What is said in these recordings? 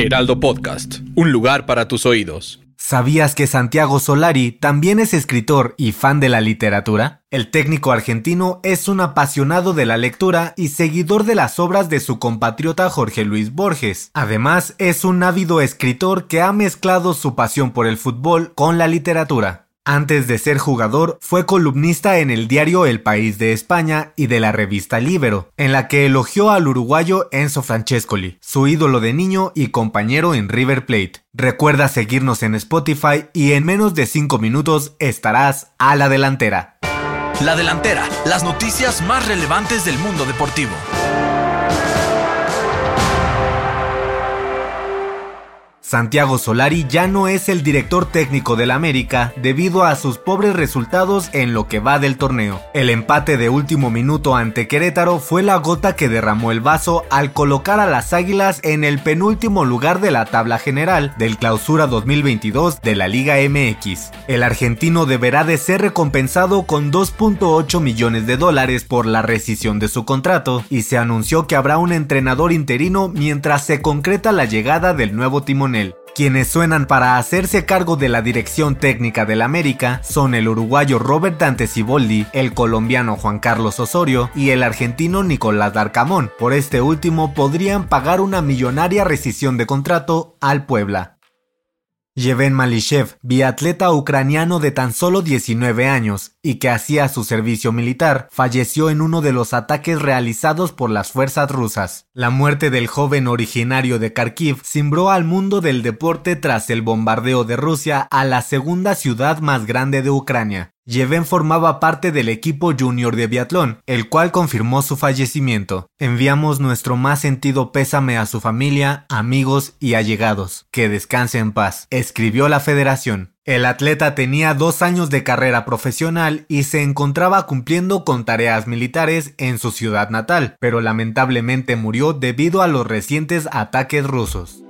Heraldo Podcast, un lugar para tus oídos. ¿Sabías que Santiago Solari también es escritor y fan de la literatura? El técnico argentino es un apasionado de la lectura y seguidor de las obras de su compatriota Jorge Luis Borges. Además, es un ávido escritor que ha mezclado su pasión por el fútbol con la literatura. Antes de ser jugador, fue columnista en el diario El País de España y de la revista Libero, en la que elogió al uruguayo Enzo Francescoli, su ídolo de niño y compañero en River Plate. Recuerda seguirnos en Spotify y en menos de 5 minutos estarás a la delantera. La delantera, las noticias más relevantes del mundo deportivo. Santiago Solari ya no es el director técnico del América debido a sus pobres resultados en lo que va del torneo. El empate de último minuto ante Querétaro fue la gota que derramó el vaso al colocar a las Águilas en el penúltimo lugar de la tabla general del Clausura 2022 de la Liga MX. El argentino deberá de ser recompensado con 2.8 millones de dólares por la rescisión de su contrato y se anunció que habrá un entrenador interino mientras se concreta la llegada del nuevo timonel. Quienes suenan para hacerse cargo de la dirección técnica del América son el uruguayo Robert Dante Ciboldi, el colombiano Juan Carlos Osorio y el argentino Nicolás Darcamón. Por este último podrían pagar una millonaria rescisión de contrato al Puebla. Yevhen Malishev, biatleta ucraniano de tan solo 19 años y que hacía su servicio militar, falleció en uno de los ataques realizados por las fuerzas rusas. La muerte del joven originario de Kharkiv cimbró al mundo del deporte tras el bombardeo de Rusia a la segunda ciudad más grande de Ucrania. Yevhen formaba parte del equipo junior de biatlón, el cual confirmó su fallecimiento. Enviamos nuestro más sentido pésame a su familia, amigos y allegados. Que descanse en paz, escribió la federación. El atleta tenía dos años de carrera profesional y se encontraba cumpliendo con tareas militares en su ciudad natal, pero lamentablemente murió debido a los recientes ataques rusos.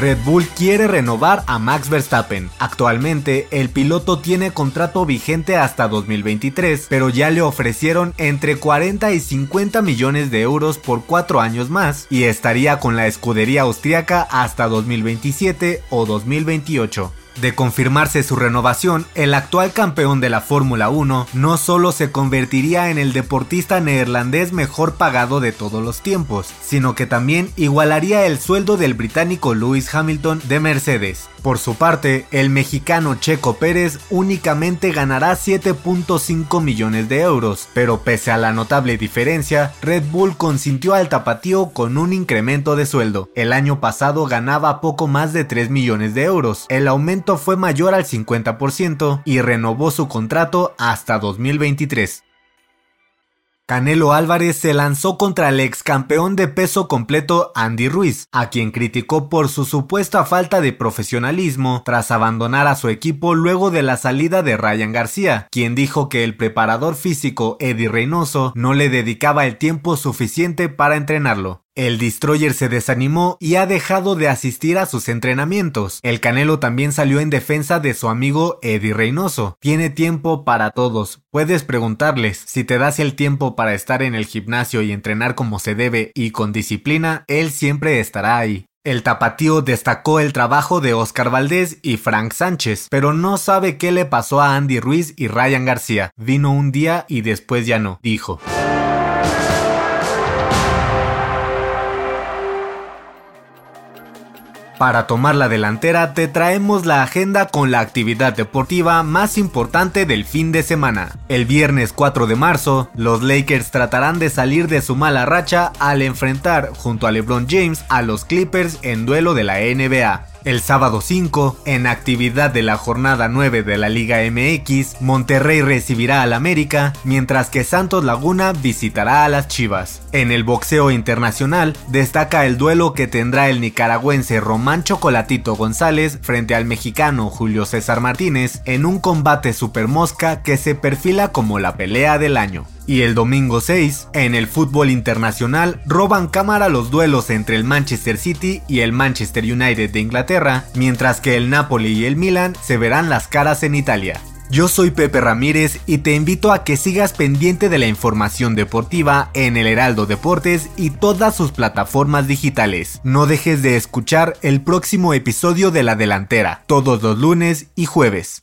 Red Bull quiere renovar a Max Verstappen. Actualmente, el piloto tiene contrato vigente hasta 2023, pero ya le ofrecieron entre 40 y 50 millones de euros por cuatro años más y estaría con la escudería austriaca hasta 2027 o 2028. De confirmarse su renovación, el actual campeón de la Fórmula 1 no solo se convertiría en el deportista neerlandés mejor pagado de todos los tiempos, sino que también igualaría el sueldo del británico Lewis Hamilton de Mercedes. Por su parte, el mexicano Checo Pérez únicamente ganará 7.5 millones de euros, pero pese a la notable diferencia, Red Bull consintió al tapatío con un incremento de sueldo. El año pasado ganaba poco más de 3 millones de euros. El aumento fue mayor al 50% y renovó su contrato hasta 2023. Canelo Álvarez se lanzó contra el ex campeón de peso completo Andy Ruiz, a quien criticó por su supuesta falta de profesionalismo tras abandonar a su equipo luego de la salida de Ryan García, quien dijo que el preparador físico Eddie Reynoso no le dedicaba el tiempo suficiente para entrenarlo. El destroyer se desanimó y ha dejado de asistir a sus entrenamientos. El Canelo también salió en defensa de su amigo Eddie Reynoso. Tiene tiempo para todos. Puedes preguntarles, si te das el tiempo para estar en el gimnasio y entrenar como se debe y con disciplina, él siempre estará ahí. El tapatío destacó el trabajo de Oscar Valdés y Frank Sánchez, pero no sabe qué le pasó a Andy Ruiz y Ryan García. Vino un día y después ya no, dijo. Para tomar la delantera te traemos la agenda con la actividad deportiva más importante del fin de semana. El viernes 4 de marzo, los Lakers tratarán de salir de su mala racha al enfrentar junto a LeBron James a los Clippers en duelo de la NBA. El sábado 5, en actividad de la jornada 9 de la Liga MX, Monterrey recibirá al América, mientras que Santos Laguna visitará a las Chivas. En el boxeo internacional, destaca el duelo que tendrá el nicaragüense Román Chocolatito González frente al mexicano Julio César Martínez en un combate super mosca que se perfila como la pelea del año. Y el domingo 6, en el fútbol internacional, roban cámara los duelos entre el Manchester City y el Manchester United de Inglaterra, mientras que el Napoli y el Milan se verán las caras en Italia. Yo soy Pepe Ramírez y te invito a que sigas pendiente de la información deportiva en el Heraldo Deportes y todas sus plataformas digitales. No dejes de escuchar el próximo episodio de La Delantera, todos los lunes y jueves.